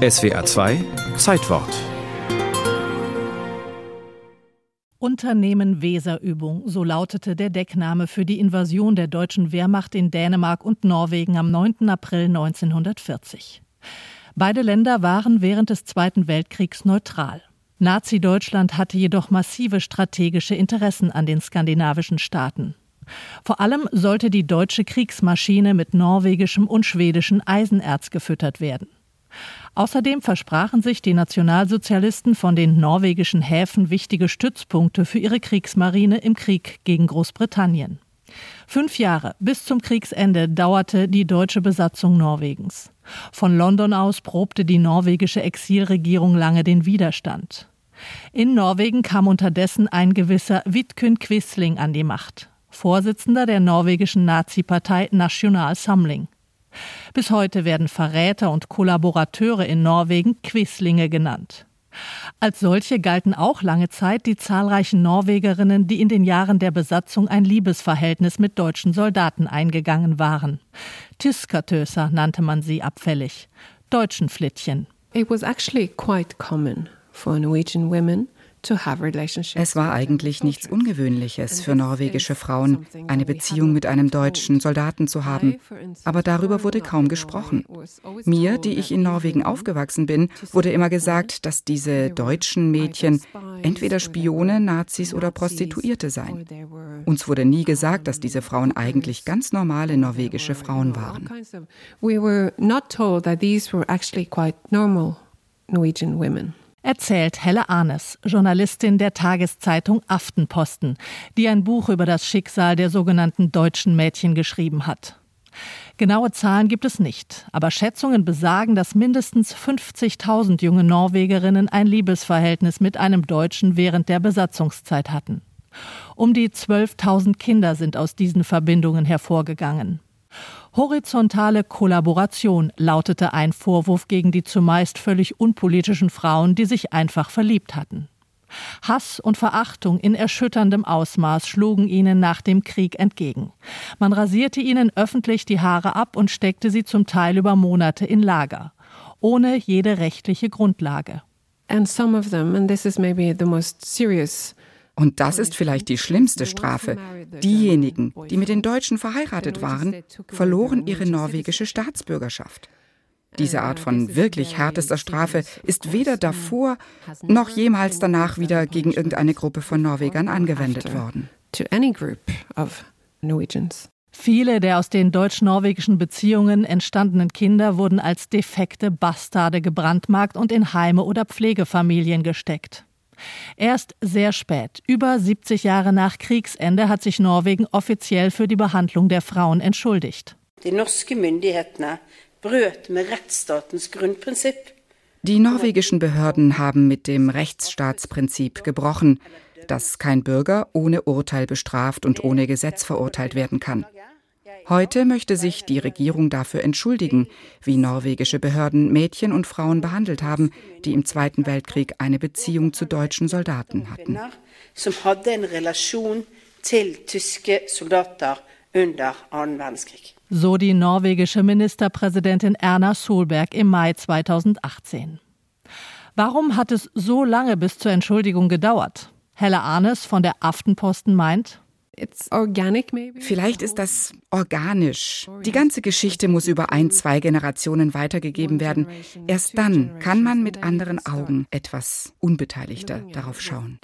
SWA 2 Zeitwort Unternehmen Weserübung, so lautete der Deckname für die Invasion der deutschen Wehrmacht in Dänemark und Norwegen am 9. April 1940. Beide Länder waren während des Zweiten Weltkriegs neutral. Nazi-Deutschland hatte jedoch massive strategische Interessen an den skandinavischen Staaten. Vor allem sollte die deutsche Kriegsmaschine mit norwegischem und schwedischem Eisenerz gefüttert werden. Außerdem versprachen sich die Nationalsozialisten von den norwegischen Häfen wichtige Stützpunkte für ihre Kriegsmarine im Krieg gegen Großbritannien. Fünf Jahre bis zum Kriegsende dauerte die deutsche Besatzung Norwegens. Von London aus probte die norwegische Exilregierung lange den Widerstand. In Norwegen kam unterdessen ein gewisser Vidkun Quisling an die Macht, Vorsitzender der norwegischen Nazi-Partei National Samling. Bis heute werden Verräter und Kollaborateure in Norwegen Quislinge genannt. Als solche galten auch lange Zeit die zahlreichen Norwegerinnen, die in den Jahren der Besatzung ein Liebesverhältnis mit deutschen Soldaten eingegangen waren. Tyskertöser nannte man sie abfällig. Deutschen Flittchen. It was actually quite common for Norwegian women es war eigentlich nichts Ungewöhnliches für norwegische Frauen, eine Beziehung mit einem deutschen Soldaten zu haben, aber darüber wurde kaum gesprochen. Mir, die ich in Norwegen aufgewachsen bin, wurde immer gesagt, dass diese deutschen Mädchen entweder Spione, Nazis oder Prostituierte seien. Uns wurde nie gesagt, dass diese Frauen eigentlich ganz normale norwegische Frauen waren. We were not told that these were actually quite normal Norwegian women erzählt Helle Arnes, Journalistin der Tageszeitung Aftenposten, die ein Buch über das Schicksal der sogenannten deutschen Mädchen geschrieben hat. Genaue Zahlen gibt es nicht, aber Schätzungen besagen, dass mindestens 50.000 junge Norwegerinnen ein Liebesverhältnis mit einem Deutschen während der Besatzungszeit hatten. Um die 12.000 Kinder sind aus diesen Verbindungen hervorgegangen. Horizontale Kollaboration lautete ein Vorwurf gegen die zumeist völlig unpolitischen Frauen, die sich einfach verliebt hatten. Hass und Verachtung in erschütterndem Ausmaß schlugen ihnen nach dem Krieg entgegen. Man rasierte ihnen öffentlich die Haare ab und steckte sie zum Teil über Monate in Lager, ohne jede rechtliche Grundlage. And some of them, and this is maybe the most serious und das ist vielleicht die schlimmste Strafe. Diejenigen, die mit den Deutschen verheiratet waren, verloren ihre norwegische Staatsbürgerschaft. Diese Art von wirklich härtester Strafe ist weder davor noch jemals danach wieder gegen irgendeine Gruppe von Norwegern angewendet worden. Viele der aus den deutsch-norwegischen Beziehungen entstandenen Kinder wurden als defekte Bastarde gebrandmarkt und in Heime oder Pflegefamilien gesteckt. Erst sehr spät, über 70 Jahre nach Kriegsende, hat sich Norwegen offiziell für die Behandlung der Frauen entschuldigt. Die norske Myndighetene bröt mit Rechtsstaatens Grundprinzip. Die norwegischen Behörden haben mit dem Rechtsstaatsprinzip gebrochen, dass kein Bürger ohne Urteil bestraft und ohne Gesetz verurteilt werden kann. Heute möchte sich die Regierung dafür entschuldigen, wie norwegische Behörden Mädchen und Frauen behandelt haben, die im Zweiten Weltkrieg eine Beziehung zu deutschen Soldaten hatten. So die norwegische Ministerpräsidentin Erna Solberg im Mai 2018. Warum hat es so lange bis zur Entschuldigung gedauert? Helle Arnes von der Aftenposten meint, Vielleicht ist das organisch. Die ganze Geschichte muss über ein, zwei Generationen weitergegeben werden. Erst dann kann man mit anderen Augen etwas unbeteiligter darauf schauen.